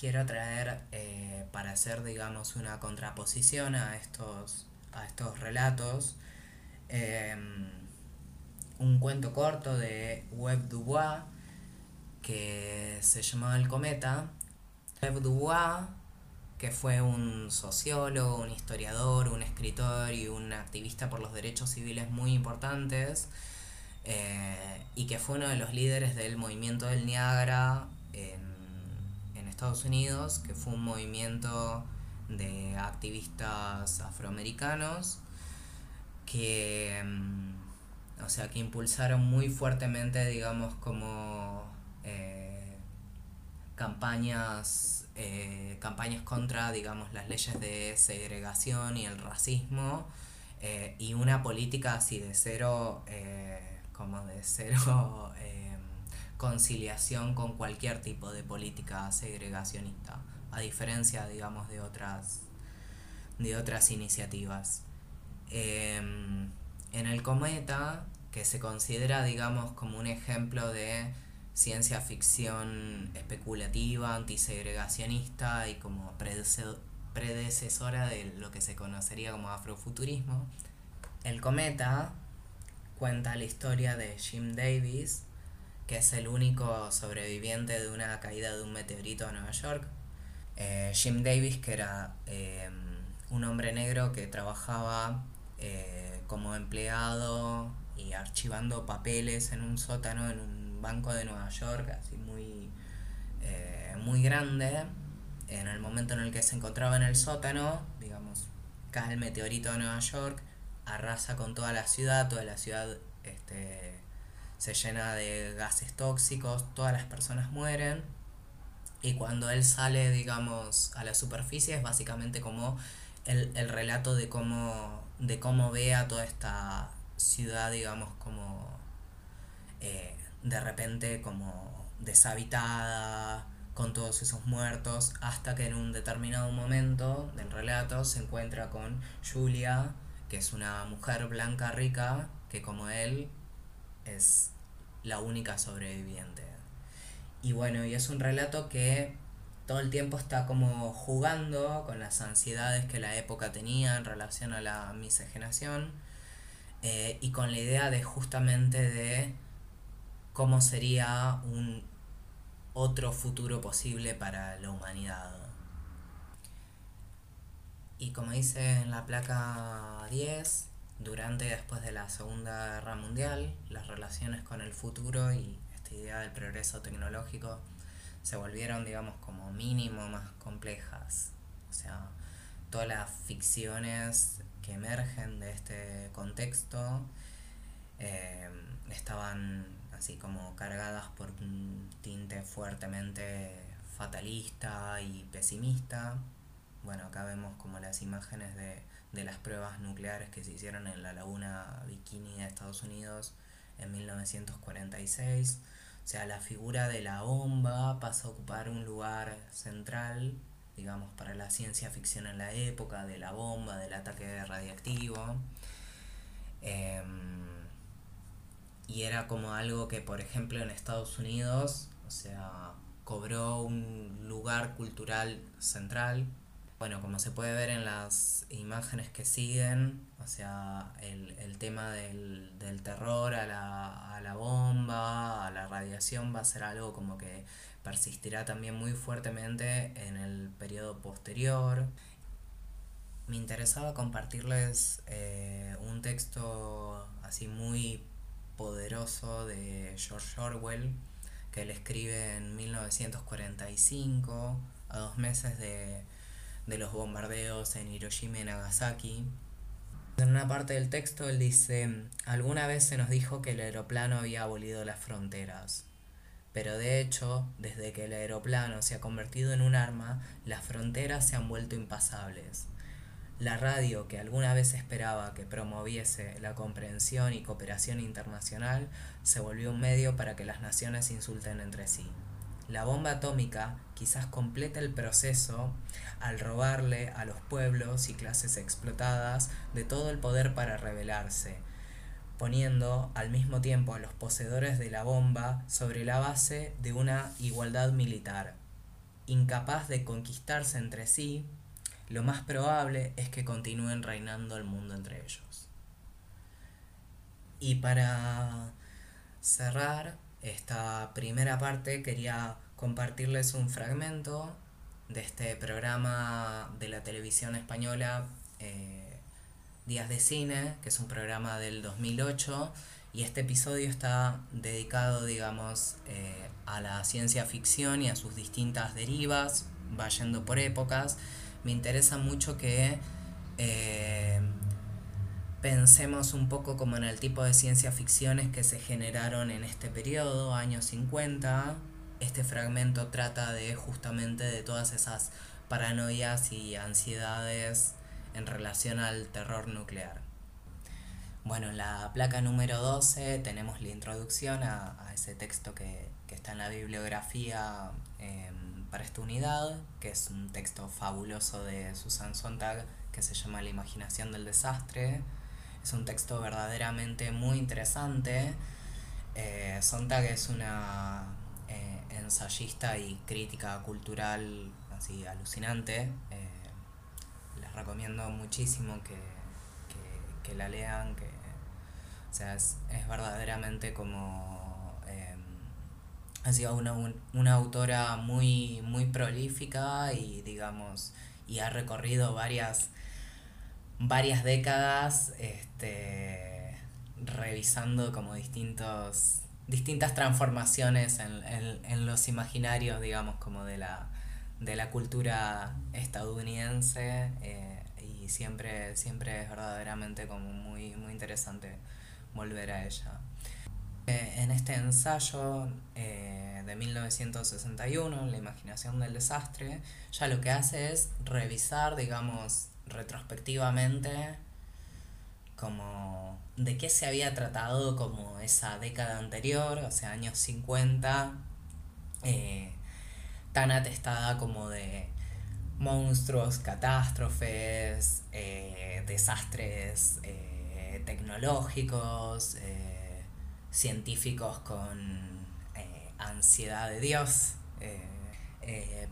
quiero traer eh, para hacer, digamos, una contraposición a estos, a estos relatos, em, un cuento corto de Web Dubois que se llamaba El Cometa. Web Dubois, que fue un sociólogo, un historiador, un escritor y un activista por los derechos civiles muy importantes, eh, y que fue uno de los líderes del movimiento del Niágara Estados Unidos, que fue un movimiento de activistas afroamericanos que, mm, o sea, que impulsaron muy fuertemente, digamos, como eh, campañas, eh, campañas contra, digamos, las leyes de segregación y el racismo eh, y una política así de cero, como de cero conciliación con cualquier tipo de política segregacionista, a diferencia, digamos, de otras, de otras iniciativas. Em, en el cometa, que se considera, digamos, como un ejemplo de ciencia ficción especulativa, antisegregacionista y como predecesora de lo que se conocería como afrofuturismo, el cometa cuenta la historia de Jim Davis, que es el único sobreviviente de una caída de un meteorito a Nueva York. Eh, Jim Davis, que era em, un hombre negro que trabajaba eh, como empleado y archivando papeles en un sótano en un banco de Nueva York, así muy, eh, muy grande. En el momento en el que se encontraba en el sótano, digamos, cae el meteorito a Nueva York, arrasa con toda la ciudad, toda la ciudad este, se llena de gases tóxicos, todas las personas mueren. Y cuando él sale, digamos, a la superficie es básicamente como el, relato de cómo, de cómo ve a toda esta ciudad, digamos, como eh, de repente como deshabitada, con todos esos muertos, hasta que en un determinado momento del relato se encuentra con Julia, que es una mujer blanca rica, que como él es la única sobreviviente. Y bueno, y es un relato que todo el tiempo está como jugando con las ansiedades que la época tenía en relación a la miscigenación eh, y con la idea de justamente de cómo sería un otro futuro posible para la humanidad. Y como dice en la placa 10, durante y después de la Segunda Guerra Mundial, las relaciones con el futuro y esta idea del progreso tecnológico se volvieron, digamos, como mínimo más complejas. O sea, todas las ficciones que emergen de este contexto eh, estaban así como cargadas por un tinte fuertemente fatalista y pesimista. Bueno, acá vemos como las imágenes de de las pruebas nucleares que se hicieron en la laguna Bikini de Estados Unidos en 1946. O sea, la figura de la bomba pasa a ocupar un lugar central, digamos, para la ciencia ficción en la época, de la bomba, del ataque radiactivo. Em, y era como algo que, por ejemplo, en Estados Unidos, o sea, cobró un lugar cultural central bueno, como se puede ver en las imágenes que siguen, o sea, el, tema del, terror a la, a la bomba, a la radiación, va a ser algo como que persistirá también muy fuertemente en el periodo posterior. Me interesaba compartirles eh, un texto así muy poderoso de George Orwell, que él escribe en 1945, a dos meses de de los bombardeos en Hiroshima y Nagasaki. En una parte del texto él dice, alguna vez se nos dijo que el aeroplano había abolido las fronteras, pero de hecho, desde que el aeroplano se ha convertido en un arma, las fronteras se han vuelto impasables. La radio que alguna vez esperaba que promoviese la comprensión y cooperación internacional se volvió un medio para que las naciones insulten entre sí. La bomba atómica quizás completa el proceso al robarle a los pueblos y clases explotadas de todo el poder para rebelarse, poniendo al mismo tiempo a los poseedores de la bomba sobre la base de una igualdad militar. incapaz de conquistarse entre sí, lo más probable es que continúen reinando el mundo entre ellos. Y para cerrar esta primera parte quería compartirles un fragmento de este programa de la televisión española eh, Días de Cine, que es un programa del 2008, y este episodio está dedicado, digamos, eh, a la ciencia ficción y a sus distintas derivas, va yendo por épocas. Me interesa mucho que eh, pensemos un poco como en el tipo de ciencia ficciones que se generaron en este periodo, años 50. Este fragmento trata de justamente de todas esas paranoias y ansiedades en relación al terror nuclear. Bueno, en la placa número 12 tenemos la introducción a, ese texto que, está en la bibliografía em, para esta unidad, que es un texto fabuloso de Susan Sontag que se llama La imaginación del desastre. Es un texto verdaderamente muy interesante. Eh, Sontag es una ensayista y crítica cultural así alucinante. Eh, les recomiendo muchísimo que, que, la lean, que o sea, es, verdaderamente como em, ha sido una, una autora muy, muy prolífica y digamos, y ha recorrido varias varias décadas este, revisando como distintos distintas transformaciones en, los imaginarios digamos como de la de la cultura estadounidense eh, y siempre siempre es verdaderamente como muy muy interesante volver a ella. Eh, en este ensayo eh, de 1961 la imaginación del desastre ya lo que hace es revisar digamos retrospectivamente como de qué se había tratado como esa década anterior, o sea, años 50, eh, tan atestada como de monstruos, catástrofes, eh, desastres eh, tecnológicos, científicos con ansiedad de Dios.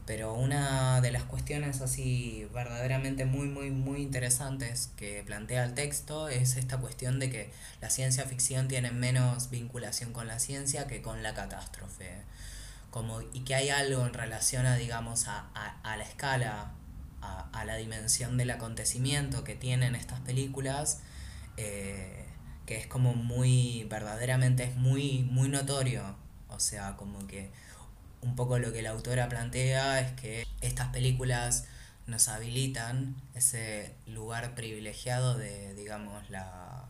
Pero una de las cuestiones así verdaderamente muy, muy, muy interesantes que plantea el texto es esta cuestión de que la ciencia ficción tiene menos vinculación con la ciencia que con la catástrofe. Como, y que hay algo en relación a, digamos, a, a, la escala, a, a, la dimensión del acontecimiento que tienen estas películas, eh, que es como muy, verdaderamente es muy, muy notorio. O sea, como que un poco lo que la autora plantea es que estas películas nos habilitan ese lugar privilegiado de, digamos, la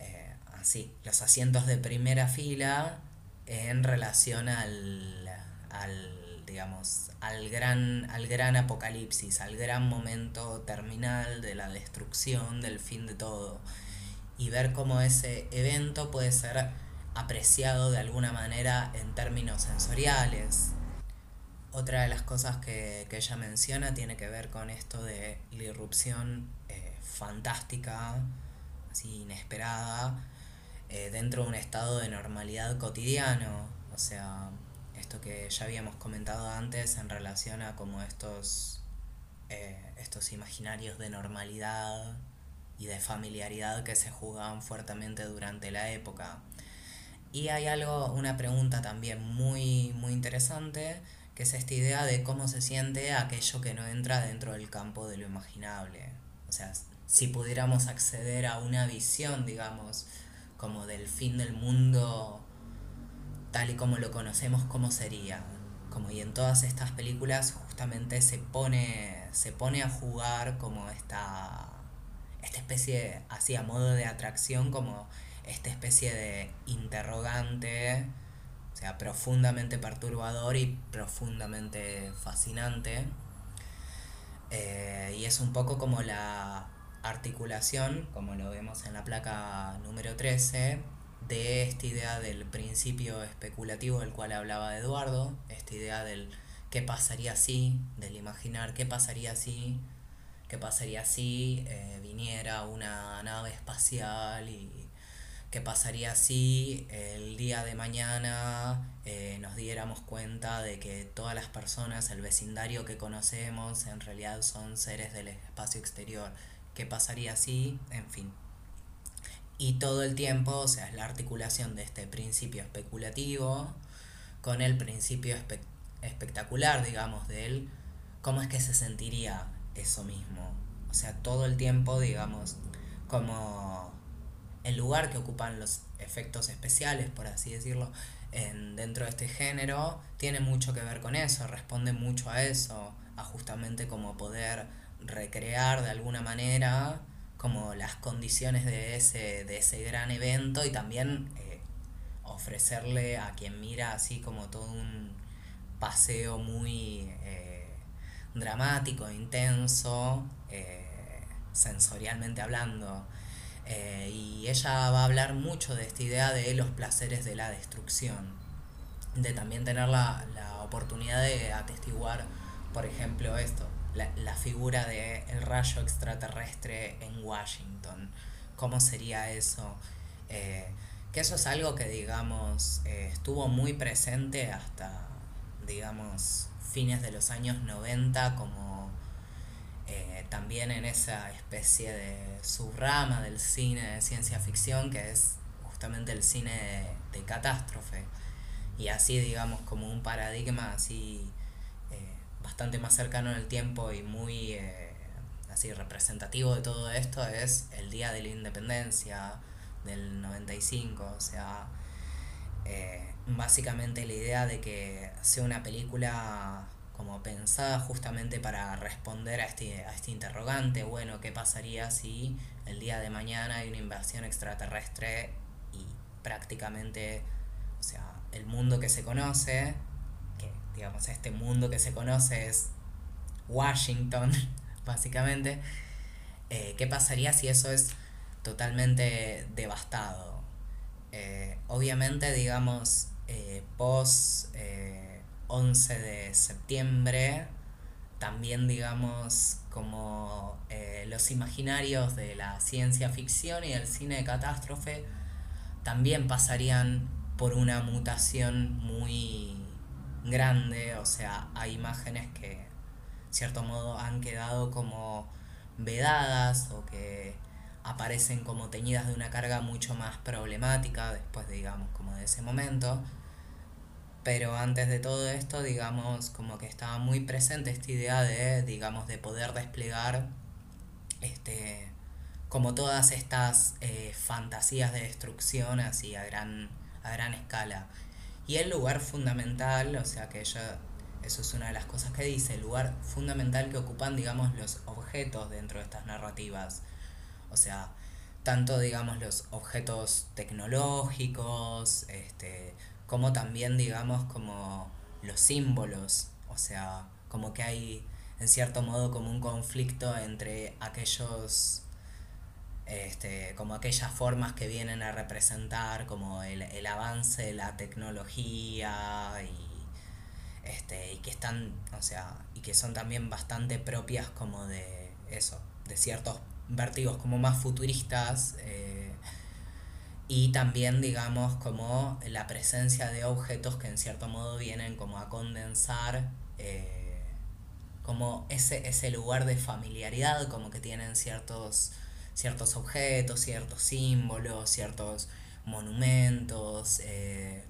eh, así, los asientos de primera fila en relación al, al digamos, al gran, al gran apocalipsis, al gran momento terminal de la destrucción, del fin de todo. Y ver cómo ese evento puede ser apreciado de alguna manera en términos sensoriales. Otra de las cosas que, ella menciona tiene que ver con esto de la irrupción eh, fantástica, así inesperada, eh, dentro de un estado de normalidad cotidiano. O sea, esto que ya habíamos comentado antes en relación a como estos, eh, estos imaginarios de normalidad y de familiaridad que se jugaban fuertemente durante la época. Y hay algo, una pregunta también muy, muy interesante, que es esta idea de cómo se siente aquello que no entra dentro del campo de lo imaginable. O sea, si pudiéramos acceder a una visión, digamos, como del fin del mundo tal y como lo conocemos, ¿cómo sería? Como y en todas estas películas justamente se pone, se pone a jugar como esta, esta especie, así a modo de atracción, como esta especie de interrogante, o sea, profundamente perturbador y profundamente fascinante. Eh, y es un poco como la articulación, como lo vemos en la placa número 13, de esta idea del principio especulativo del cual hablaba Eduardo, esta idea del qué pasaría si, del imaginar qué pasaría si, qué pasaría si eh, viniera una nave espacial y ¿Qué pasaría si el día de mañana eh, nos diéramos cuenta de que todas las personas, el vecindario que conocemos, en realidad son seres del espacio exterior? ¿Qué pasaría si, en fin? Y todo el tiempo, o sea, es la articulación de este principio especulativo con el principio espectacular, digamos, de él, cómo es que se sentiría eso mismo. O sea, todo el tiempo, digamos, como el lugar que ocupan los efectos especiales, por así decirlo, en, dentro de este género, tiene mucho que ver con eso, responde mucho a eso, a justamente como poder recrear de alguna manera como las condiciones de ese, de ese gran evento y también eh, ofrecerle a quien mira así como todo un paseo muy eh, dramático, intenso, eh, sensorialmente hablando. Eh, y ella va a hablar mucho de esta idea de los placeres de la destrucción, de también tener la, oportunidad de atestiguar, por ejemplo, esto, la, figura del el rayo extraterrestre en Washington, cómo sería eso. Eh, que eso es algo que, digamos, eh, estuvo muy presente hasta, digamos, fines de los años 90 como eh, también en esa especie de subrama del cine de ciencia ficción que es justamente el cine de, catástrofe. Y así digamos como un paradigma así eh, bastante más cercano en el tiempo y muy eh, así representativo de todo esto es el día de la independencia del 95 o sea básicamente la idea de que sea una película como pensada justamente para responder a este, a este interrogante, bueno, ¿qué pasaría si el día de mañana hay una invasión extraterrestre y prácticamente, o sea, el mundo que se conoce, que digamos este mundo que se conoce es Washington, básicamente, eh, ¿qué pasaría si eso es totalmente devastado? Eh, obviamente, digamos, eh, post 11 de septiembre, también digamos como eh, los imaginarios de la ciencia ficción y el cine de catástrofe también pasarían por una mutación muy grande, o sea, hay imágenes que, de cierto modo, han quedado como vedadas o que aparecen como teñidas de una carga mucho más problemática después, digamos, como de ese momento. Pero antes de todo esto, digamos, como que estaba muy presente esta idea de, digamos, de poder desplegar este como todas estas eh, fantasías de destrucción así a gran, a gran escala. Y el lugar fundamental, o sea que ella, eso es una de las cosas que dice, el lugar fundamental que ocupan, digamos, los objetos dentro de estas narrativas. O sea, tanto, digamos, los objetos tecnológicos, este, como también, digamos, como los símbolos, o sea, como que hay en cierto modo como un conflicto entre aquellos este, como aquellas formas que vienen a representar como el, el avance de la tecnología y este y que están o sea y que son también bastante propias como de eso de ciertos vertigos como más futuristas eh, y también digamos como la presencia de objetos que en cierto modo vienen como a condensar eh, como ese, ese lugar de familiaridad como que tienen ciertos ciertos objetos ciertos símbolos ciertos monumentos eh,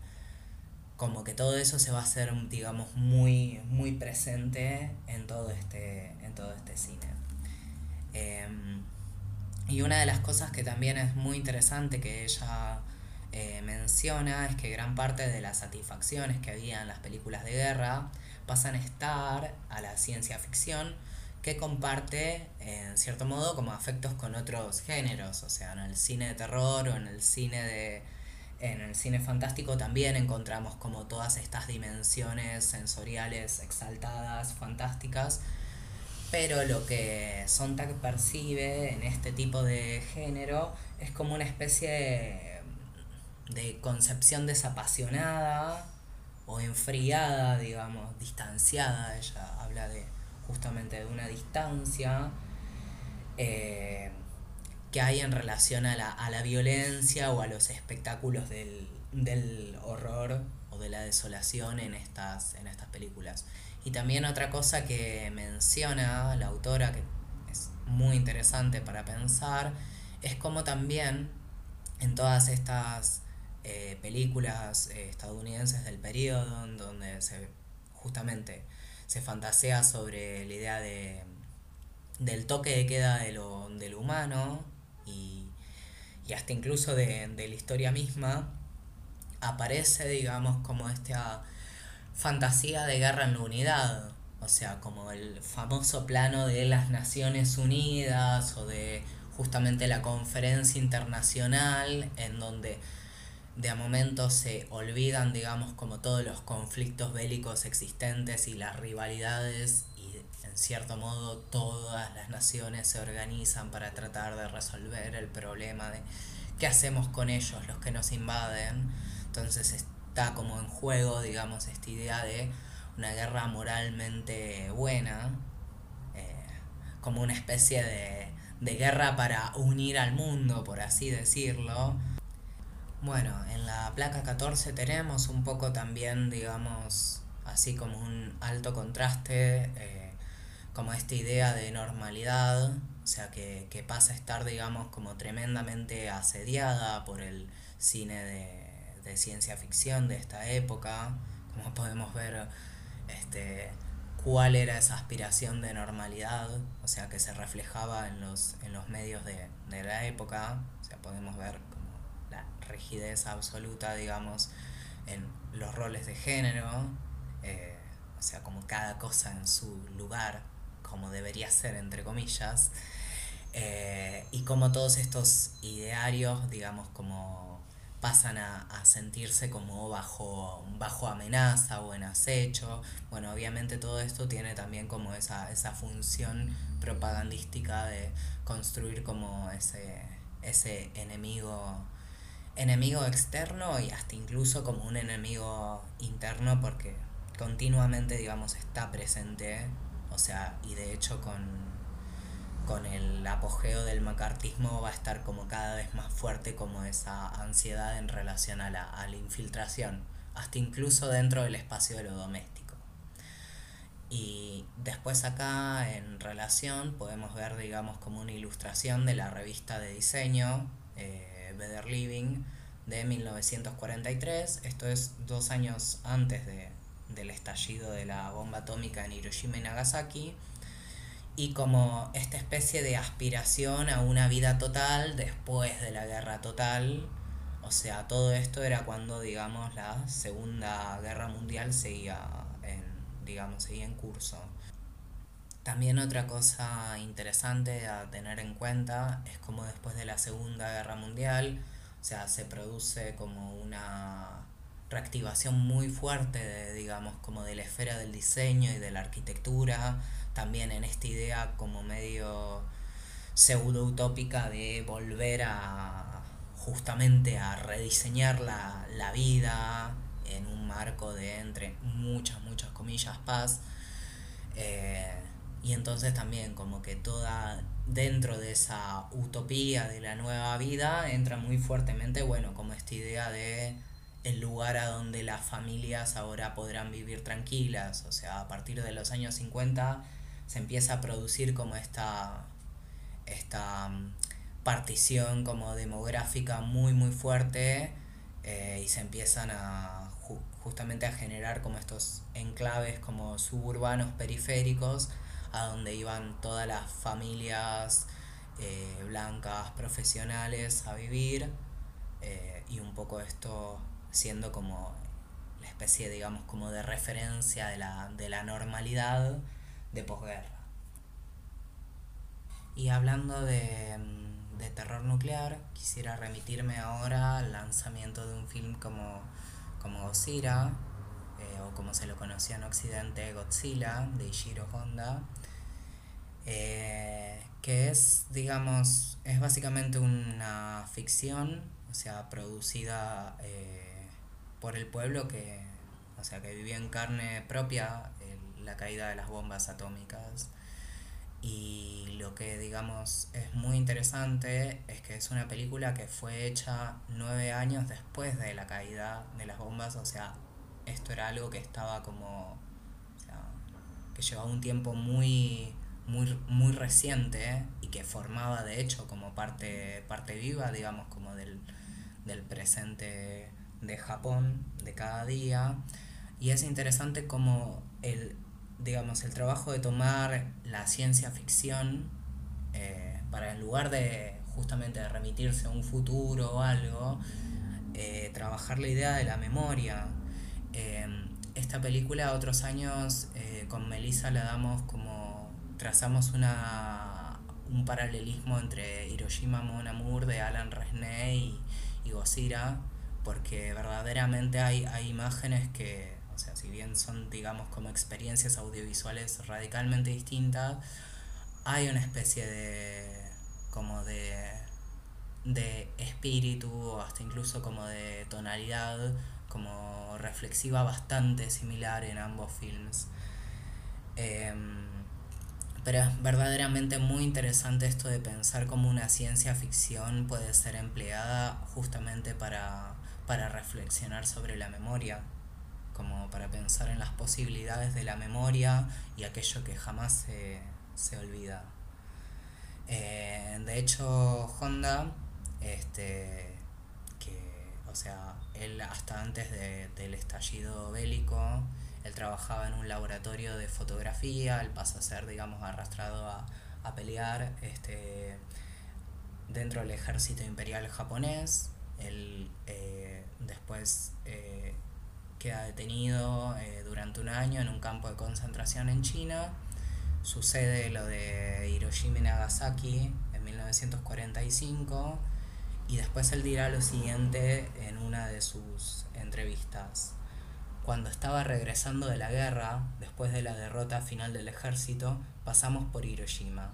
como que todo eso se va a hacer digamos muy muy presente en todo este en todo este cine. Em, y una de las cosas que también es muy interesante que ella eh, menciona es que gran parte de las satisfacciones que había en las películas de guerra pasan a estar a la ciencia ficción que comparte en cierto modo como afectos con otros géneros, o sea, en el cine de terror o en el cine de en el cine fantástico también encontramos como todas estas dimensiones sensoriales exaltadas, fantásticas, pero lo que Sontag percibe en este tipo de género es como una especie de, concepción desapasionada o enfriada, digamos, distanciada. Ella habla de justamente de una distancia eh, que hay en relación a la, a la violencia o a los espectáculos del, del horror o de la desolación en estas, en estas películas. Y también otra cosa que menciona la autora, que es muy interesante para pensar, es como también en todas estas eh, películas eh, estadounidenses del periodo, en donde se justamente se fantasea sobre la idea de, del toque de queda de lo, de lo humano y, y hasta incluso de, de la historia misma, aparece, digamos, como esta fantasía de guerra en la unidad, o sea, como el famoso plano de las Naciones Unidas o de justamente la conferencia internacional en donde de a momento se olvidan, digamos, como todos los conflictos bélicos existentes y las rivalidades y en cierto modo todas las naciones se organizan para tratar de resolver el problema de qué hacemos con ellos, los que nos invaden. Entonces como en juego, digamos, esta idea de una guerra moralmente buena, eh, como una especie de, de guerra para unir al mundo, por así decirlo. Bueno, en la placa 14 tenemos un poco también, digamos, así como un alto contraste, eh, como esta idea de normalidad, o sea, que, que, pasa a estar, digamos, como tremendamente asediada por el cine de, de ciencia ficción de esta época, como podemos ver, este, cuál era esa aspiración de normalidad, o sea, que se reflejaba en los, en los medios de, de la época, o sea, podemos ver rigidez absoluta, digamos, en los roles de género, eh, o sea, como cada cosa en su lugar, como debería ser, entre comillas, eh, y como todos estos idearios, digamos, como pasan a, a, sentirse como bajo, bajo amenaza o en acecho. Bueno, obviamente todo esto tiene también como esa, esa función propagandística de construir como ese, ese enemigo enemigo externo y hasta incluso como un enemigo interno porque continuamente, digamos, está presente, o sea, y de hecho con, con el apogeo del macartismo va a estar como cada vez más fuerte como esa ansiedad en relación a la, infiltración, hasta incluso dentro del espacio de lo doméstico. Y después acá en relación podemos ver, digamos, como una ilustración de la revista de diseño, eh, Better Living de 1943. Esto es dos años antes de, del estallido de la bomba atómica en Hiroshima y Nagasaki. Y como esta especie de aspiración a una vida total después de la guerra total. O sea, todo esto era cuando, digamos, la Segunda Guerra Mundial seguía en, digamos, seguía en curso. También otra cosa interesante a tener en cuenta es como después de la Segunda Guerra Mundial, o sea, se produce como una reactivación muy fuerte de, digamos, como de la esfera del diseño y de la arquitectura, también en esta idea como medio pseudo utópica de volver a justamente a rediseñar la, la vida en un marco de entre muchas, muchas comillas paz. Eh, y entonces también como que toda dentro de esa utopía de la nueva vida entra muy fuertemente, bueno, como esta idea de el lugar a donde las familias ahora podrán vivir tranquilas, o sea, a partir de los años 50 se empieza a producir como esta esta mm, partición como demográfica muy muy fuerte eh, y se empiezan a justamente a generar como estos enclaves como suburbanos periféricos a donde iban todas las familias eh, blancas profesionales a vivir eh, y un poco esto siendo como la especie digamos como de referencia de la, de la normalidad de posguerra. Y hablando de, de terror nuclear, quisiera remitirme ahora al lanzamiento de un film como, como Godzilla, eh, o como se lo conocía en Occidente, Godzilla, de Ishiro Honda, eh, que es, digamos, es básicamente una ficción, o sea, producida eh, por el pueblo que, o sea, que vivía en carne propia la caída de las bombas atómicas y lo que digamos es muy interesante es que es una película que fue hecha nueve años después de la caída de las bombas, o sea, esto era algo que estaba como, que llevaba un tiempo muy, muy, muy reciente y que formaba de hecho como parte, parte viva, digamos, como del, del presente de Japón, de cada día. Y es interesante como el, digamos, el trabajo de tomar la ciencia ficción eh, para en lugar de justamente remitirse a un futuro o algo, eh, trabajar la idea de la memoria. Em, esta película otros años eh, con Melissa la damos como trazamos una un paralelismo entre Hiroshima Mon Amour de Alan Resnay y, y Gozira porque verdaderamente hay, hay imágenes que o sea, si bien son, digamos, como experiencias audiovisuales radicalmente distintas, hay una especie de, como de, de espíritu, o hasta incluso como de tonalidad, como reflexiva bastante similar en ambos films. Em, pero es verdaderamente muy interesante esto de pensar cómo una ciencia ficción puede ser empleada justamente para, para reflexionar sobre la memoria como para pensar en las posibilidades de la memoria y aquello que jamás se, olvida. Eh, de hecho, Honda, este, que, o sea, él hasta antes del estallido bélico, él trabajaba en un laboratorio de fotografía, él pasa a ser, digamos, arrastrado a, pelear este, dentro del ejército imperial japonés. Él eh, después eh, queda detenido eh, durante un año en un campo de concentración en China. Sucede lo de Hiroshima y Nagasaki en 1945 y después él dirá lo siguiente en una de sus entrevistas. Cuando estaba regresando de la guerra, después de la derrota final del ejército, pasamos por Hiroshima.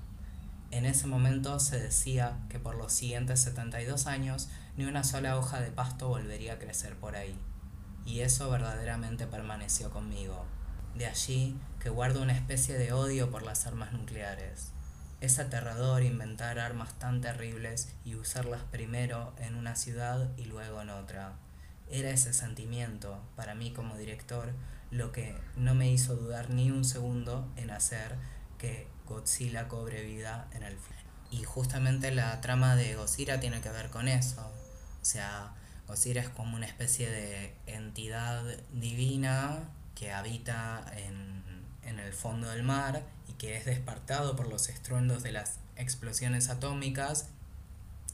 En ese momento se decía que por los siguientes 72 años ni una sola hoja de pasto volvería a crecer por ahí y eso verdaderamente permaneció conmigo. De allí que guardo una especie de odio por las armas nucleares. Es aterrador inventar armas tan terribles y usarlas primero en una ciudad y luego en otra. Era ese sentimiento, para mí como director, lo que no me hizo dudar ni un segundo en hacer que Godzilla cobre vida en el film. Y justamente la trama de Godzilla tiene que ver con eso. O sea, Osiris es como una especie de entidad divina que habita en, el fondo del mar y que es despertado por los estruendos de las explosiones atómicas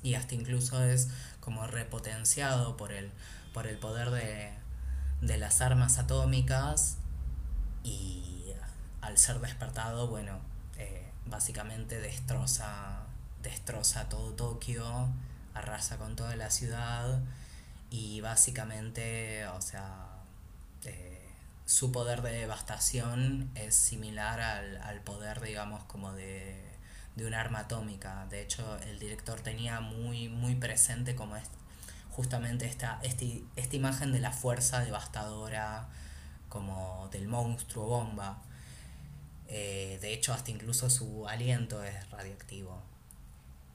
y hasta incluso es como repotenciado por el, por el poder de, las armas atómicas y al ser despertado, bueno, eh, básicamente destroza, destroza todo Tokio, arrasa con toda la ciudad y básicamente, o sea, eh, su poder de devastación es similar al, poder, digamos, como de, un arma atómica. De hecho, el director tenía muy, muy presente como es justamente esta, este, esta imagen de la fuerza devastadora, como del monstruo bomba. Eh, de hecho, hasta incluso su aliento es radioactivo.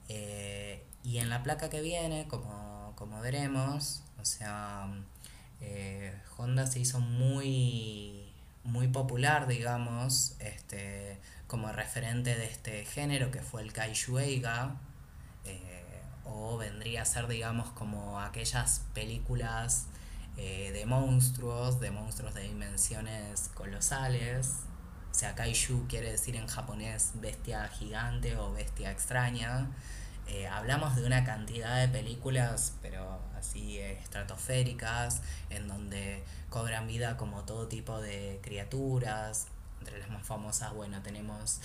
Eh, y en la placa que viene, como, como veremos, o sea, eh, Honda se hizo muy, muy popular, digamos, este, como referente de este género que fue el Kaiju Eiga, eh, o vendría a ser, digamos, como aquellas películas eh, de monstruos, de monstruos de dimensiones colosales. O sea, Kaiju quiere decir en japonés bestia gigante o bestia extraña. Eh, hablamos de una cantidad de películas, pero así estratosféricas, en donde cobran vida como todo tipo de criaturas. Entre las más famosas, bueno, tenemos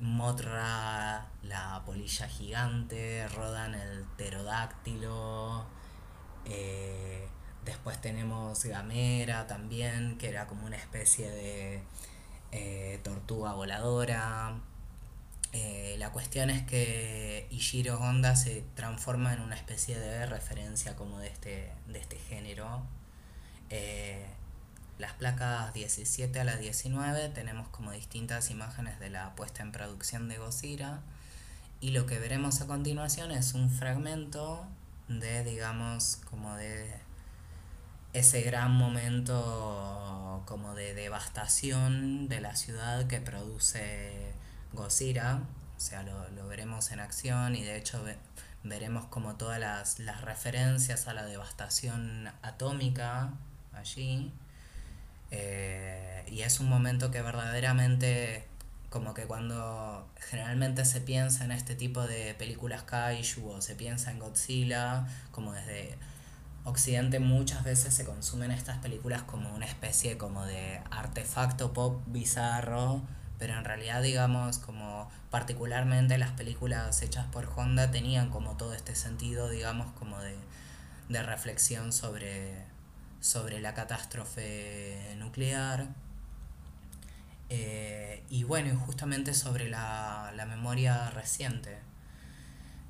Motra, la polilla gigante, Rodan el pterodáctilo. Eh, después tenemos Gamera también, que era como una especie de eh, tortuga voladora. Eh, la cuestión es que Ishiro Honda se transforma en una especie de referencia como de este, de este género. Eh, las placas 17 a la 19 tenemos como distintas imágenes de la puesta en producción de Godzilla y lo que veremos a continuación es un fragmento de digamos como de ese gran momento como de devastación de la ciudad que produce Godzilla o sea lo, lo veremos en acción y de hecho veremos como todas las, las referencias a la devastación atómica allí eh, y es un momento que verdaderamente, como que cuando generalmente se piensa en este tipo de películas kaiju o se piensa en Godzilla, como desde Occidente muchas veces se consumen estas películas como una especie como de artefacto pop bizarro, pero en realidad digamos como particularmente las películas hechas por Honda tenían como todo este sentido digamos como de, de reflexión sobre sobre la catástrofe nuclear eh, y bueno, justamente sobre la, memoria reciente.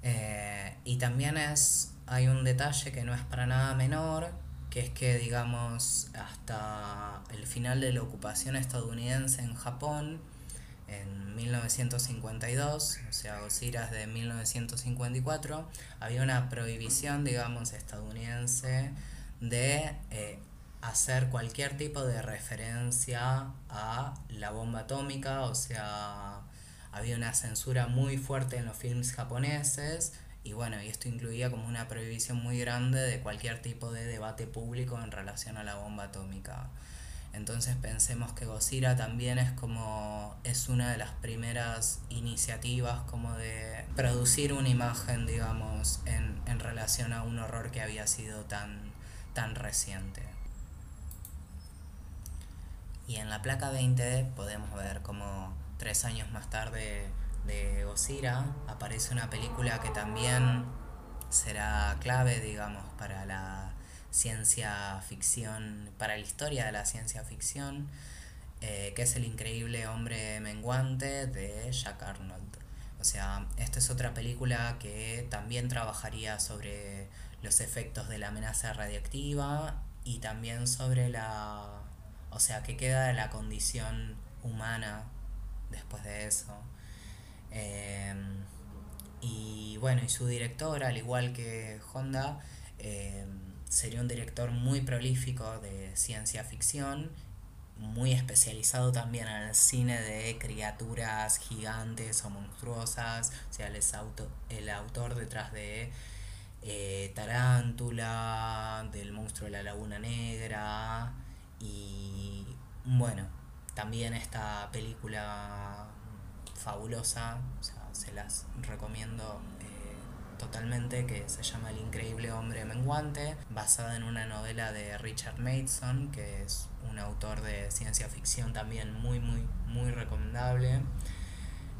Eh, y también es, hay un detalle que no es para nada menor, que es que digamos hasta el final de la ocupación estadounidense en Japón, en 1952, o sea, es de 1954, había una prohibición, digamos, estadounidense de eh, hacer cualquier tipo de referencia a la bomba atómica, o sea, había una censura muy fuerte en los films japoneses y bueno, y esto incluía como una prohibición muy grande de cualquier tipo de debate público en relación a la bomba atómica. Entonces pensemos que Godzilla también es como es una de las primeras iniciativas como de producir una imagen, digamos, en, en relación a un horror que había sido tan tan reciente. Y en la placa 20 podemos ver como tres años más tarde de Godzilla aparece una película que también será clave, digamos, para la ciencia ficción, para la historia de la ciencia ficción, eh, que es El increíble hombre menguante de Jack Arnold. O sea, esta es otra película que también trabajaría sobre los efectos de la amenaza radiactiva y también sobre la, o sea, qué queda de la condición humana después de eso. Em, y bueno, y su director, al igual que Honda, em, sería un director muy prolífico de ciencia ficción, muy especializado también en el cine de criaturas gigantes o monstruosas, o sea, auto, el autor detrás de eh, Tarántula, del monstruo de la Laguna Negra y bueno, también esta película fabulosa, se las recomiendo totalmente, que se llama El increíble hombre menguante, basada en una novela de Richard Mason, que es un autor de ciencia ficción también muy, muy, muy recomendable.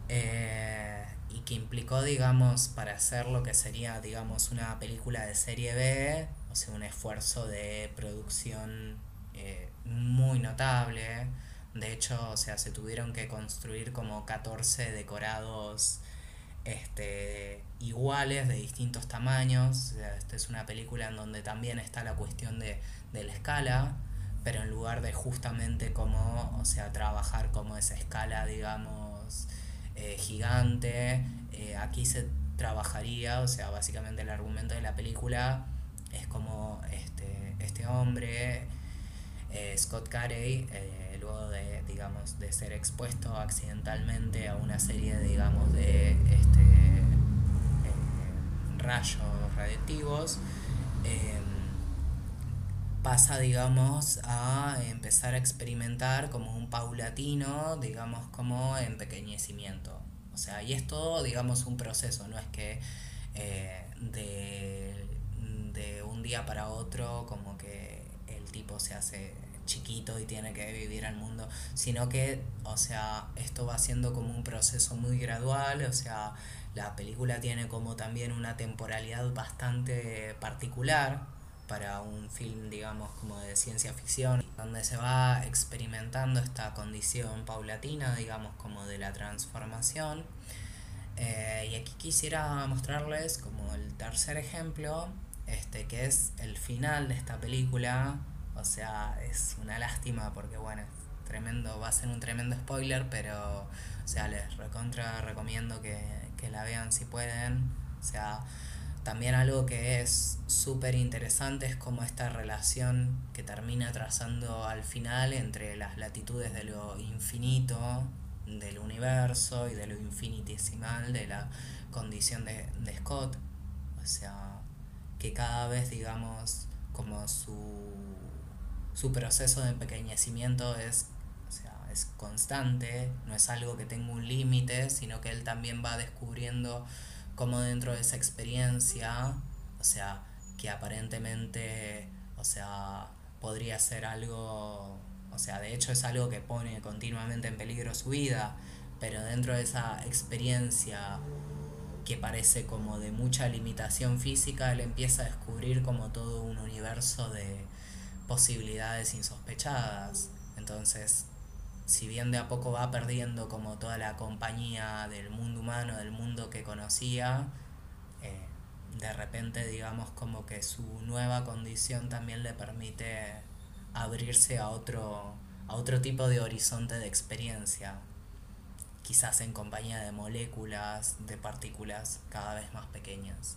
Eh, y que implicó, digamos, para hacer lo que sería, digamos, una película de serie B, o sea, un esfuerzo de producción eh, muy notable. De hecho, o sea, se tuvieron que construir como 14 decorados este, iguales, de distintos tamaños. Esta es una película en donde también está la cuestión de, de la escala, pero en lugar de justamente como, o sea, trabajar como esa escala, digamos, eh, gigante. Eh, aquí se trabajaría, o sea, básicamente el argumento de la película es como este, este hombre, eh, Scott Carey, de, digamos, de ser expuesto accidentalmente a una serie, digamos, de este, rayos radioactivos, pasa, digamos, a empezar a experimentar como un paulatino, digamos, como empequeñecimiento. O sea, y es todo, digamos, un proceso, no es que eh, de, de un día para otro como que el tipo se hace chiquito y tiene que vivir al mundo, sino que, o sea, esto va siendo como un proceso muy gradual, o sea, la película tiene como también una temporalidad bastante particular, para un film, digamos, como de ciencia ficción, donde se va experimentando esta condición paulatina, digamos, como de la transformación. Eh, y aquí quisiera mostrarles como el tercer ejemplo, este, que es el final de esta película, O sea, es una lástima porque bueno, tremendo, va a ser un tremendo spoiler, pero o sea, les recontra recomiendo que, que la vean si pueden. O sea, también algo que es súper interesante es como esta relación que termina trazando al final entre las latitudes de lo infinito del universo y de lo infinitesimal de la condición de, de Scott. O sea, que cada vez, digamos, como su, su proceso de empequeñecimiento es, o sea, es constante, no es algo que tenga un límite, sino que él también va descubriendo cómo dentro de esa experiencia, o sea, que aparentemente, o sea, podría ser algo, o sea, de hecho es algo que pone continuamente en peligro su vida, pero dentro de esa experiencia que parece como de mucha limitación física, él empieza a descubrir como todo un universo de posibilidades insospechadas. Entonces, si bien de a poco va perdiendo como toda la compañía del mundo humano, del mundo que conocía, eh, de repente digamos como que su nueva condición también le permite abrirse a otro, a otro tipo de horizonte de experiencia quizás en compañía de moléculas, de partículas cada vez más pequeñas.